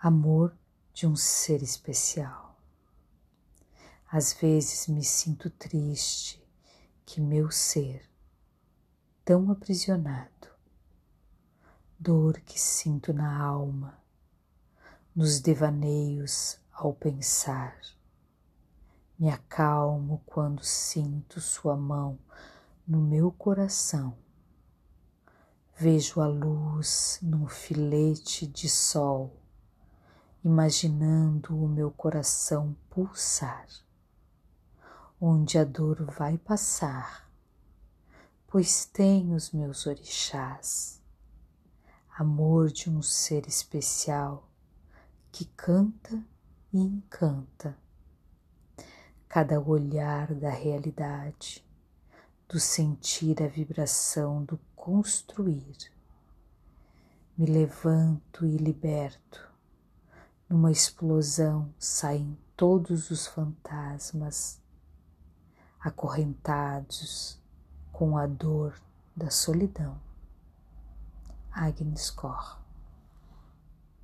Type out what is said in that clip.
amor de um ser especial. Às vezes me sinto triste que meu ser, tão aprisionado, dor que sinto na alma, nos devaneios ao pensar. Me acalmo quando sinto Sua mão no meu coração. Vejo a luz num filete de sol imaginando o meu coração pulsar, onde a dor vai passar, pois tenho os meus orixás, amor de um ser especial que canta e encanta cada olhar da realidade, do sentir a vibração do construir. Me levanto e liberto numa explosão saem todos os fantasmas acorrentados com a dor da solidão. Agnes Cor